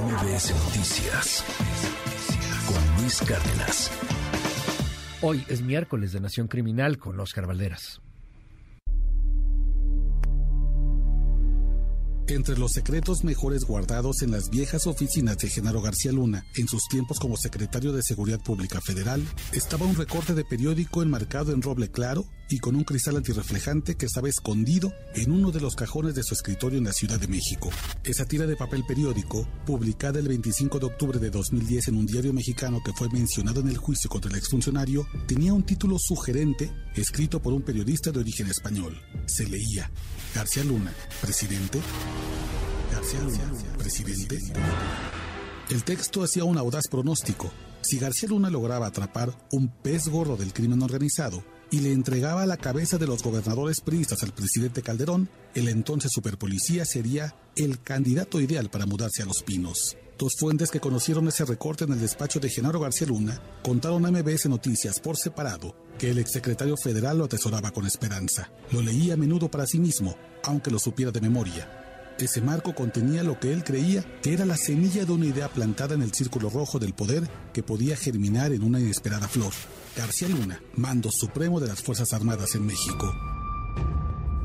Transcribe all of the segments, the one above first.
MBS Noticias con Luis Cárdenas. Hoy es miércoles de Nación Criminal con Oscar Valderas. Entre los secretos mejores guardados en las viejas oficinas de Genaro García Luna en sus tiempos como secretario de Seguridad Pública Federal estaba un recorte de periódico enmarcado en roble claro y con un cristal antirreflejante que estaba escondido en uno de los cajones de su escritorio en la Ciudad de México. Esa tira de papel periódico, publicada el 25 de octubre de 2010 en un diario mexicano que fue mencionado en el juicio contra el exfuncionario, tenía un título sugerente escrito por un periodista de origen español. Se leía, García Luna, presidente. García presidente. El texto hacía un audaz pronóstico. Si García Luna lograba atrapar un pez gordo del crimen organizado, y le entregaba la cabeza de los gobernadores priistas al presidente Calderón, el entonces superpolicía sería el candidato ideal para mudarse a Los Pinos. Dos fuentes que conocieron ese recorte en el despacho de Genaro García Luna contaron a MBS Noticias por separado que el exsecretario federal lo atesoraba con esperanza. Lo leía a menudo para sí mismo, aunque lo supiera de memoria. Ese marco contenía lo que él creía que era la semilla de una idea plantada en el círculo rojo del poder que podía germinar en una inesperada flor. García Luna, mando supremo de las Fuerzas Armadas en México.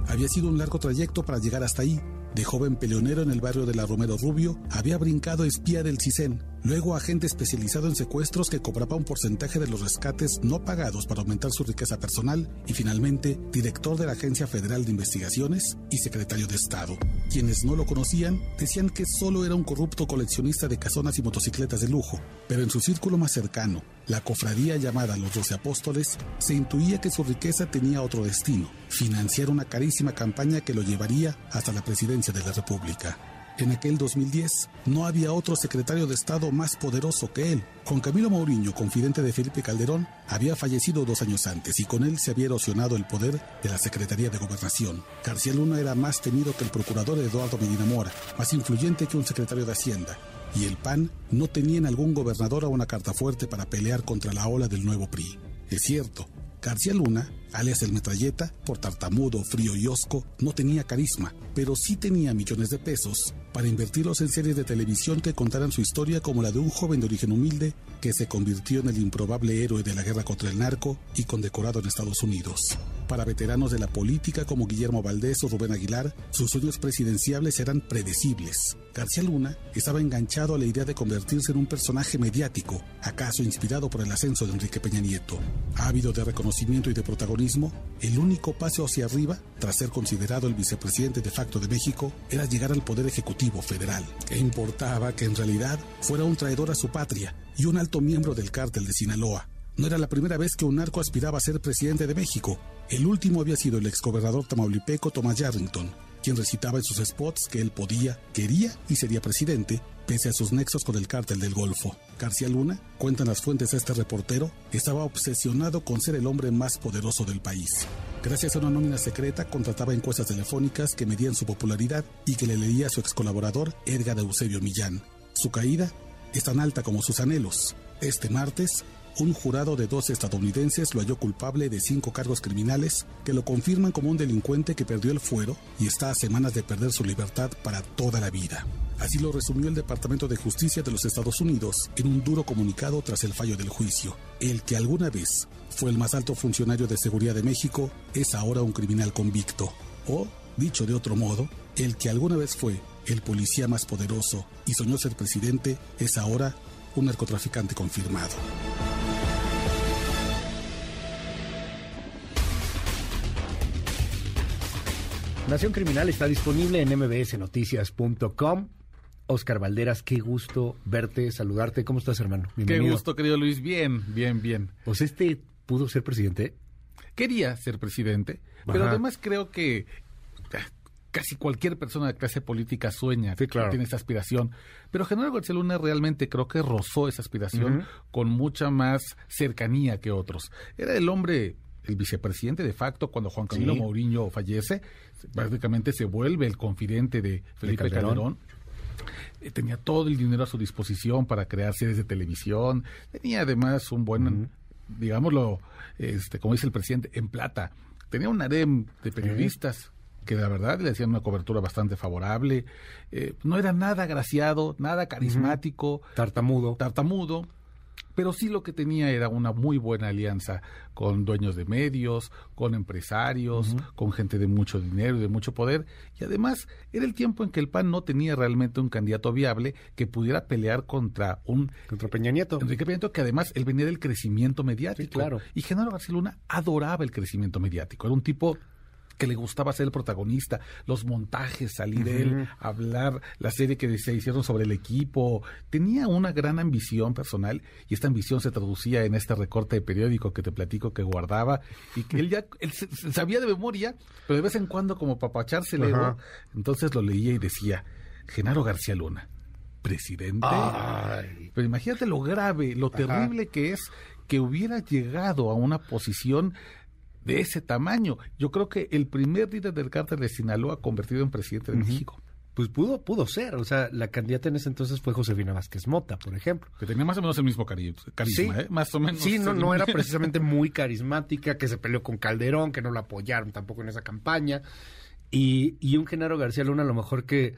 Había sido un largo trayecto para llegar hasta ahí, de joven peleonero en el barrio de la Romero Rubio, había brincado espía del CISEN, luego agente especializado en secuestros que cobraba un porcentaje de los rescates no pagados para aumentar su riqueza personal y finalmente director de la Agencia Federal de Investigaciones y secretario de Estado. Quienes no lo conocían decían que solo era un corrupto coleccionista de casonas y motocicletas de lujo, pero en su círculo más cercano, la cofradía llamada los Doce Apóstoles, se intuía que su riqueza tenía otro destino, financiar una carísima campaña que lo llevaría hasta la presidencia de la República. En aquel 2010 no había otro secretario de Estado más poderoso que él. Juan Camilo Mourinho, confidente de Felipe Calderón, había fallecido dos años antes y con él se había erosionado el poder de la Secretaría de Gobernación. García Luna era más temido que el procurador Eduardo Medina Mora, más influyente que un secretario de Hacienda. Y el PAN no tenía en algún gobernador a una carta fuerte para pelear contra la ola del nuevo PRI. Es cierto, García Luna, alias el metralleta, por tartamudo, frío y osco, no tenía carisma, pero sí tenía millones de pesos para invertirlos en series de televisión que contaran su historia como la de un joven de origen humilde que se convirtió en el improbable héroe de la guerra contra el narco y condecorado en Estados Unidos. Para veteranos de la política como Guillermo Valdés o Rubén Aguilar, sus sueños presidenciables eran predecibles. García Luna estaba enganchado a la idea de convertirse en un personaje mediático, acaso inspirado por el ascenso de Enrique Peña Nieto. Ávido de reconocimiento y de protagonismo, el único paso hacia arriba, tras ser considerado el vicepresidente de facto de México, era llegar al Poder Ejecutivo Federal. ¿Qué importaba que en realidad fuera un traidor a su patria y un alto miembro del cártel de Sinaloa? No era la primera vez que un narco aspiraba a ser presidente de México. El último había sido el exgobernador tamaulipeco Thomas Yarrington, quien recitaba en sus spots que él podía, quería y sería presidente, pese a sus nexos con el cártel del Golfo. García Luna, cuentan las fuentes a este reportero, estaba obsesionado con ser el hombre más poderoso del país. Gracias a una nómina secreta, contrataba encuestas telefónicas que medían su popularidad y que le leía a su ex colaborador Edgar Eusebio Millán. Su caída es tan alta como sus anhelos. Este martes, un jurado de dos estadounidenses lo halló culpable de cinco cargos criminales que lo confirman como un delincuente que perdió el fuero y está a semanas de perder su libertad para toda la vida. Así lo resumió el Departamento de Justicia de los Estados Unidos en un duro comunicado tras el fallo del juicio. El que alguna vez fue el más alto funcionario de seguridad de México es ahora un criminal convicto. O, dicho de otro modo, el que alguna vez fue el policía más poderoso y soñó ser presidente es ahora un narcotraficante confirmado. Nación Criminal está disponible en mbsnoticias.com. Oscar Valderas, qué gusto verte, saludarte. ¿Cómo estás, hermano? Bienvenido. Qué gusto, querido Luis. Bien, bien, bien. Pues este pudo ser presidente. Quería ser presidente, pero además creo que casi cualquier persona de clase política sueña, sí, claro. tiene esa aspiración. Pero General García Luna realmente creo que rozó esa aspiración con mucha más cercanía que otros. Era el hombre el vicepresidente de facto cuando Juan Camilo sí. Mourinho fallece, prácticamente se vuelve el confidente de Felipe de Calderón. Calderón. Eh, tenía todo el dinero a su disposición para crear series de televisión, tenía además un buen, uh -huh. digámoslo, este, como dice el presidente, en plata. Tenía un harem de periodistas. que la verdad le hacían una cobertura bastante favorable. Eh, no era nada agraciado, nada carismático. Tartamudo. Tartamudo pero sí lo que tenía era una muy buena alianza con dueños de medios, con empresarios, con gente de mucho dinero y de mucho poder, y además era el tiempo en que el PAN no tenía realmente un candidato viable que pudiera pelear contra un... Contra Peña Nieto. Enrique Peña Nieto, que además él venía del crecimiento mediático. claro. Y Genaro García Luna adoraba el crecimiento mediático, era un tipo que le gustaba ser el protagonista, los montajes, salir de él, hablar, la serie que se hicieron sobre el equipo. Tenía una gran ambición personal y esta ambición se traducía en este recorte de periódico que te platico que guardaba y que él ya él sabía de memoria, pero de vez en cuando como papacharse le entonces lo leía y decía, Genaro García Luna, presidente. Pero imagínate lo grave, lo terrible que es que hubiera llegado a una posición de ese tamaño. Yo creo que el primer líder del cártel de Sinaloa convertido en presidente de México. Pues pudo, pudo ser. O sea, la candidata en ese entonces fue Josefina Vázquez Mota, por ejemplo. Que tenía más o menos el mismo carisma, sí, ¿eh? Más o menos. Sí, no, no era precisamente muy carismática, que se peleó con Calderón, que no la apoyaron tampoco en esa campaña. Y, y un Genaro García Luna, a lo mejor que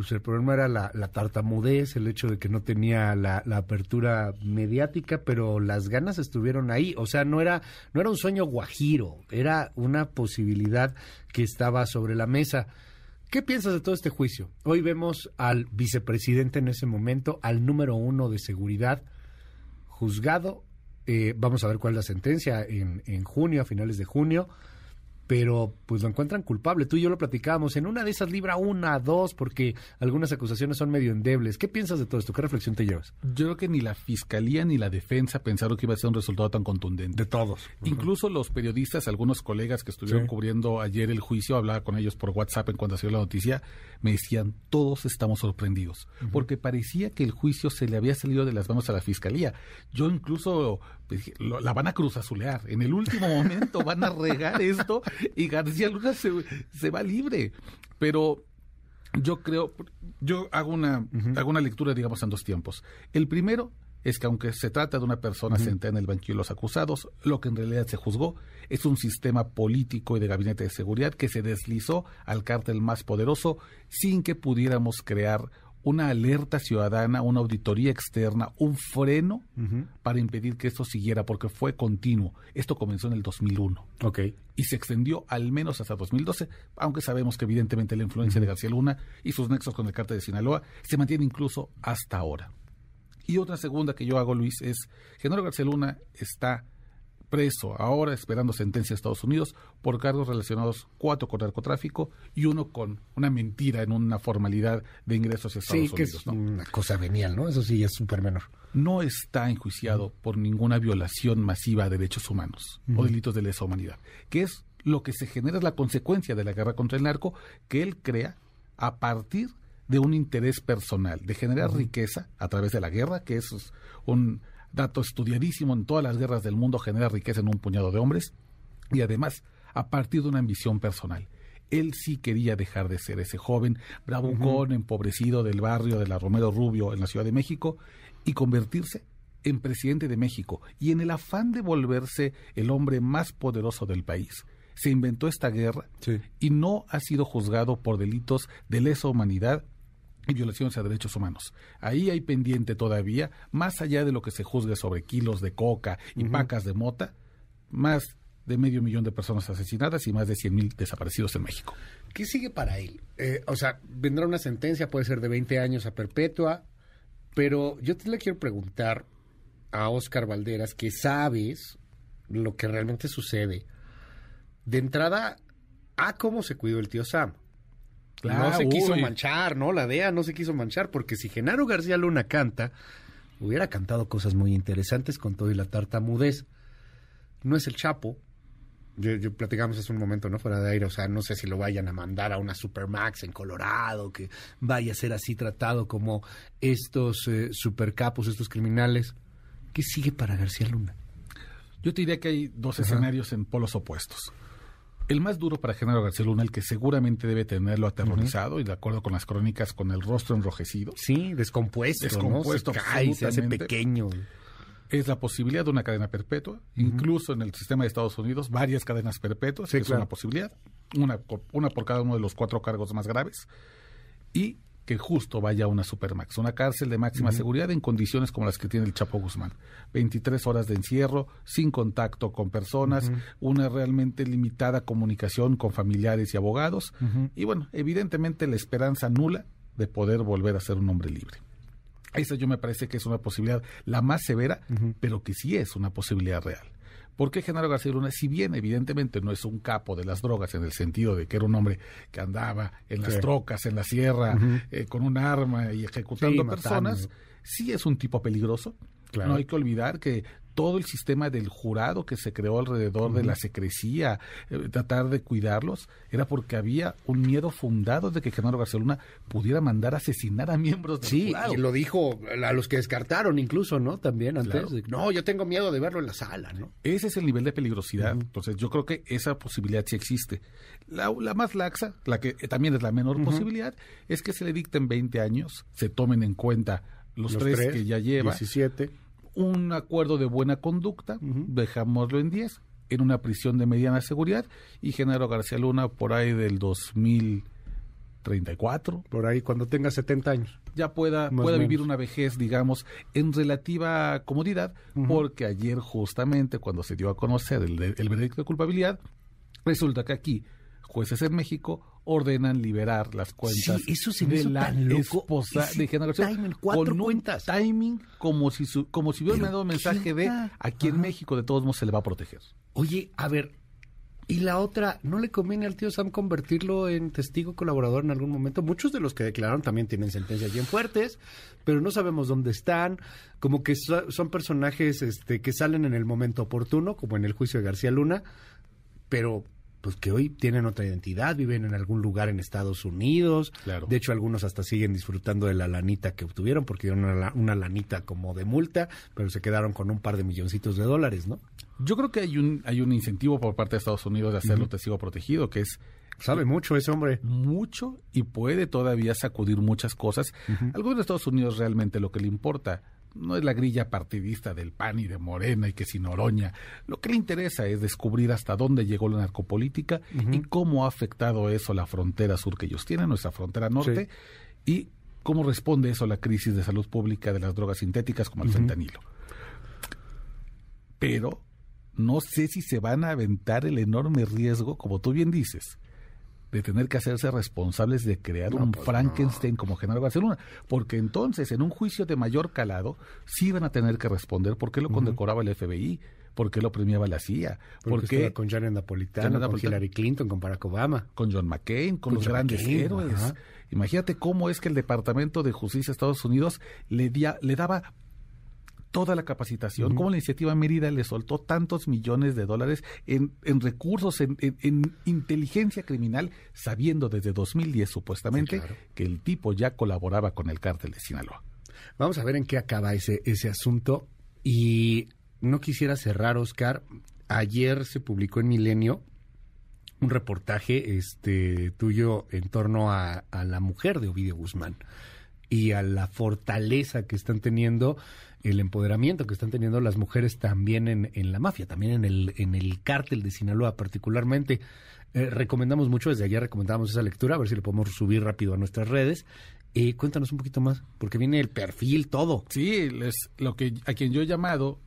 pues el problema era la, tartamudez, el hecho de que no tenía la, apertura mediática, pero las ganas estuvieron ahí. O sea, no era, no era un sueño guajiro, era una posibilidad que estaba sobre la mesa. ¿Qué piensas de todo este juicio? Hoy vemos al vicepresidente en ese momento, al número uno de seguridad, juzgado. Eh, vamos a ver cuál es la sentencia en, en junio, a finales de junio pero pues lo encuentran culpable. Tú y yo lo platicábamos, en una de esas libra una, dos, porque algunas acusaciones son medio endebles. ¿Qué piensas de todo esto? ¿Qué reflexión te llevas? Yo creo que ni la fiscalía ni la defensa pensaron que iba a ser un resultado tan contundente. De todos. Incluso los periodistas, algunos colegas que estuvieron cubriendo ayer el juicio, hablaba con ellos por WhatsApp en cuanto salió la noticia, me decían, todos estamos sorprendidos, porque parecía que el juicio se le había salido de las manos a la fiscalía. Yo incluso pues, la van a cruzazulear. En el último momento van a regar esto y García Luna se, se va libre. Pero yo creo, yo hago una, hago una lectura, digamos, en dos tiempos. El primero es que aunque se trata de una persona sentada en el banquillo de los acusados, lo que en realidad se juzgó es un sistema político y de gabinete de seguridad que se deslizó al cártel más poderoso sin que pudiéramos crear una alerta ciudadana, una auditoría externa, un freno para impedir que esto siguiera, porque fue continuo. Esto comenzó en el 2001. Okay. Y se extendió al menos hasta 2012, aunque sabemos que evidentemente la influencia de García Luna y sus nexos con el cártel de Sinaloa se mantiene incluso hasta ahora. Y otra segunda que yo hago, Luis, es Genaro García Luna está preso ahora esperando sentencia de Estados Unidos por cargos relacionados cuatro con narcotráfico y uno con una mentira en una formalidad de ingresos a Estados sí, que Es una cosa venial, ¿no? Eso sí es súper menor. No está enjuiciado por ninguna violación masiva de derechos humanos o delitos de lesa humanidad, que es lo que se genera es la consecuencia de la guerra contra el narco que él crea a partir de un interés personal, de generar riqueza a través de la guerra, que es un dato estudiadísimo en todas las guerras del mundo, genera riqueza en un puñado de hombres y además a partir de una ambición personal. Él sí quería dejar de ser ese joven bravucón, empobrecido del barrio de la Romero Rubio en la Ciudad de México y convertirse en presidente de México y en el afán de volverse el hombre más poderoso del país. Se inventó esta guerra y no ha sido juzgado por delitos de lesa humanidad y violaciones a derechos humanos. Ahí hay pendiente todavía, más allá de lo que se juzgue sobre kilos de coca y pacas de mota, más de medio millón de personas asesinadas y más de 100 mil desaparecidos en México. ¿Qué sigue para él? Eh, o sea, vendrá una sentencia, puede ser de 20 años a perpetua, pero yo te le quiero preguntar a Oscar Valderas, que sabes lo que realmente sucede. De entrada, a cómo se cuidó el tío Sam no se quiso manchar, ¿no? La DEA no se quiso manchar, porque si Genaro García Luna canta, hubiera cantado cosas muy interesantes con todo y la tartamudez. No es el Chapo. Yo, platicamos hace un momento, ¿no? Fuera de aire, o sea, no sé si lo vayan a mandar a una Supermax en Colorado, que vaya a ser así tratado como estos eh, supercapos, estos criminales. ¿Qué sigue para García Luna? Yo te diría que hay dos escenarios en polos opuestos. El más duro para Genaro García Luna, el que seguramente debe tenerlo aterrorizado, y de acuerdo con las crónicas, con el rostro enrojecido. Sí, descompuesto. Descompuesto, se cae, se hace pequeño. Es la posibilidad de una cadena perpetua, incluso en el sistema de Estados Unidos, varias cadenas perpetuas, que es una posibilidad. una, una por cada uno de los cuatro cargos más graves, y que justo vaya a una Supermax, una cárcel de máxima seguridad en condiciones como las que tiene el Chapo Guzmán. 23 horas de encierro, sin contacto con personas, una realmente limitada comunicación con familiares y abogados, y bueno, evidentemente la esperanza nula de poder volver a ser un hombre libre. Esa yo me parece que es una posibilidad la más severa, pero que sí es una posibilidad real. ¿Por qué Genaro García Luna, si bien evidentemente no es un capo de las drogas en el sentido de que era un hombre que andaba en las trocas, en la sierra, eh, con un arma y ejecutando personas, sí es un tipo peligroso? No hay que olvidar que todo el sistema del jurado que se creó alrededor de la secrecía, eh, tratar de cuidarlos, era porque había un miedo fundado de que Genaro García Luna pudiera mandar a asesinar a miembros del sí, Sí, y lo dijo a los que descartaron incluso, ¿no? También antes. No, yo tengo miedo de verlo en la sala, ¿no? Ese es el nivel de peligrosidad. Entonces, yo creo que esa posibilidad sí existe. La, más laxa, la que también es la menor posibilidad, es que se le dicten 20 años, se tomen en cuenta los, tres, que ya lleva. 17 un acuerdo de buena conducta, dejámoslo en 10, en una prisión de mediana seguridad, y Genaro García Luna por ahí del 2034. Por ahí, cuando tenga 70 años. Ya pueda, pueda vivir una vejez, digamos, en relativa comodidad, porque ayer justamente cuando se dio a conocer el, el veredicto de culpabilidad, resulta que aquí, jueces en México ordenan liberar las cuentas eso de la esposa de timing, con cuentas. timing como si como si hubiera un mensaje de aquí en México de todos modos se le va a proteger. Oye, a ver, y la otra, ¿no le conviene al tío Sam convertirlo en testigo colaborador en algún momento? Muchos de los que declararon también tienen sentencias bien fuertes, pero no sabemos dónde están. Como que son personajes este, que salen en el momento oportuno, como en el juicio de García Luna, pero pues que hoy tienen otra identidad, viven en algún lugar en Estados Unidos. Claro. De hecho, algunos hasta siguen disfrutando de la lanita que obtuvieron, porque dieron una, lanita como de multa, pero se quedaron con un par de milloncitos de dólares, ¿no? Yo creo que hay un, hay un incentivo por parte de Estados Unidos de hacerlo testigo protegido, que es Sabe mucho ese hombre. Mucho y puede todavía sacudir muchas cosas. Algo de Estados Unidos realmente lo que le importa no es la grilla partidista del PAN y de Morena y que sin Oroña. Lo que le interesa es descubrir hasta dónde llegó la narcopolítica y cómo ha afectado eso la frontera sur que ellos tienen, nuestra frontera norte, y cómo responde eso a la crisis de salud pública de las drogas sintéticas como el fentanilo. Pero no sé si se van a aventar el enorme riesgo, como tú bien dices, de tener que hacerse responsables de crear un pues Frankenstein como Genaro García Luna, porque entonces en un juicio de mayor calado sí van a tener que responder por qué lo condecoraba el FBI, por qué lo premiaba la CIA, por qué con Janet Napolitano, con Hillary Clinton, con Barack Obama, con John McCain, con, los grandes héroes. Imagínate cómo es que el Departamento de Justicia de Estados Unidos le, le daba toda la capacitación, como la iniciativa Mérida le soltó tantos millones de dólares en, recursos, en, inteligencia criminal, sabiendo desde 2010 supuestamente que el tipo ya colaboraba con el cártel de Sinaloa. Vamos a ver en qué acaba ese, ese asunto. Y no quisiera cerrar, Oscar. Ayer se publicó en Milenio un reportaje este tuyo en torno a, a la mujer de Ovidio Guzmán y a la fortaleza que están teniendo el empoderamiento que están teniendo las mujeres también en, en la mafia, también en el, en el cártel de Sinaloa particularmente. Eh, recomendamos mucho, desde ayer recomendamos esa lectura, a ver si lo podemos subir rápido a nuestras redes. Eh, cuéntanos un poquito más, porque viene el perfil, todo. Sí, es lo que a quien yo he llamado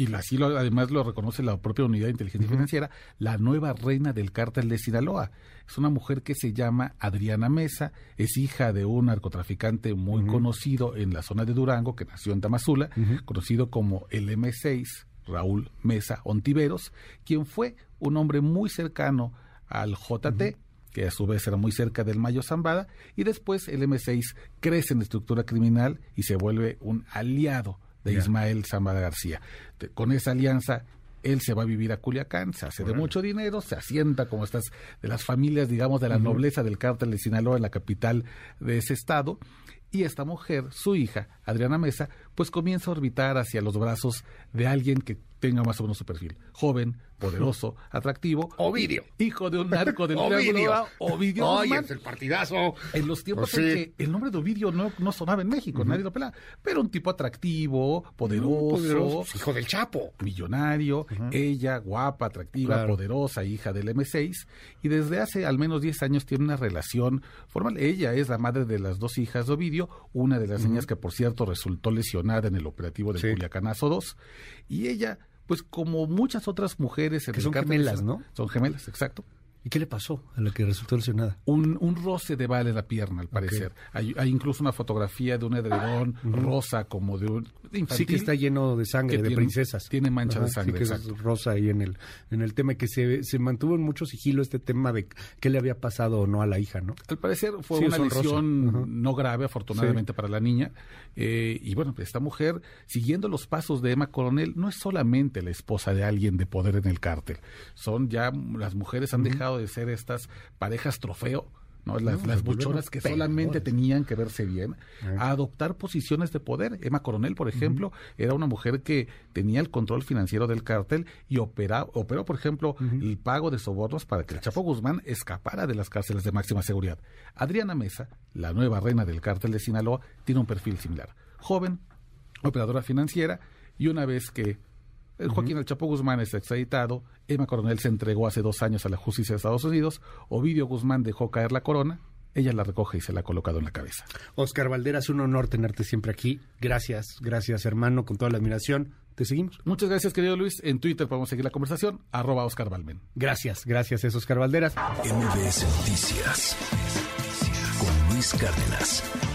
y así lo, además lo reconoce la propia unidad de inteligencia financiera, la nueva reina del cártel de Sinaloa. Es una mujer que se llama Adriana Mesa, es hija de un narcotraficante muy conocido en la zona de Durango, que nació en Tamazula, conocido como el M6, Raúl Mesa Ontiveros, quien fue un hombre muy cercano al JT, que a su vez era muy cerca del Mayo Zambada, y después el M6 crece en estructura criminal y se vuelve un aliado de Ismael Zambada García. con esa alianza, él se va a vivir a Culiacán, se hace de mucho dinero, se asienta como estas de las familias, digamos, de la nobleza del cártel de Sinaloa en la capital de ese estado. Y esta mujer, su hija, Adriana Mesa, pues comienza a orbitar hacia los brazos de alguien que tenga más o menos su perfil. Joven, poderoso, atractivo. Ovidio. Hijo de un narco del Ovidio. Ovidio Oye, es el partidazo. En los tiempos Pues en que el nombre de Ovidio no, no sonaba en México, nadie lo pelaba. Pero un tipo atractivo, poderoso, Hijo del Chapo. millonario, ella guapa, atractiva, Claro. poderosa, hija del M6, y desde hace al menos 10 años tiene una relación formal. Ella es la madre de las dos hijas de Ovidio, una de las niñas que por cierto resultó lesionada en el operativo de Sí. Culiacanazo 2, y ella, pues como muchas otras mujeres en Que el son gemelas, ¿no? Son gemelas, exacto. ¿Y qué le pasó a la que resultó lesionada? Un, un roce de bala en la pierna, al parecer. Hay, hay incluso una fotografía de un edredón rosa como de un infantil. Sí que está lleno de sangre, de tiene- princesas. tiene mancha de sangre, Sí que es rosa ahí en el, en el tema, que se, se mantuvo en mucho sigilo este tema de qué le había pasado o no a la hija, ¿no? Al parecer fue Sí, una lesión no grave, afortunadamente para la niña. Eh, y bueno, esta mujer, siguiendo los pasos de Emma Coronel, no es solamente la esposa de alguien de poder en el cártel. Son ya, las mujeres han dejado de ser estas parejas trofeo. ¿no? Las, No, las buchonas que solamente tenían que verse bien, Ah. a adoptar posiciones de poder. Emma Coronel, por ejemplo, era una mujer que tenía el control financiero del cártel y opera, operó, por ejemplo, el pago de sobornos para que el Chapo Guzmán escapara de las cárceles de máxima seguridad. Adriana Mesa, la nueva reina del cártel de Sinaloa, tiene un perfil similar. Joven, operadora financiera, y una vez que Joaquín El Chapo Guzmán es extraditado, Emma Coronel se entregó hace dos años a la justicia de Estados Unidos, Ovidio Guzmán dejó caer la corona, ella la recoge y se la ha colocado en la cabeza. Oscar Valderas, un honor tenerte siempre aquí. Gracias, gracias hermano, con toda la admiración. Te seguimos. Muchas gracias, querido Luis. En Twitter podemos seguir la conversación, arroba Oscar Balmen. Gracias, gracias, es Oscar Valderas. MBS Noticias con Luis Cárdenas.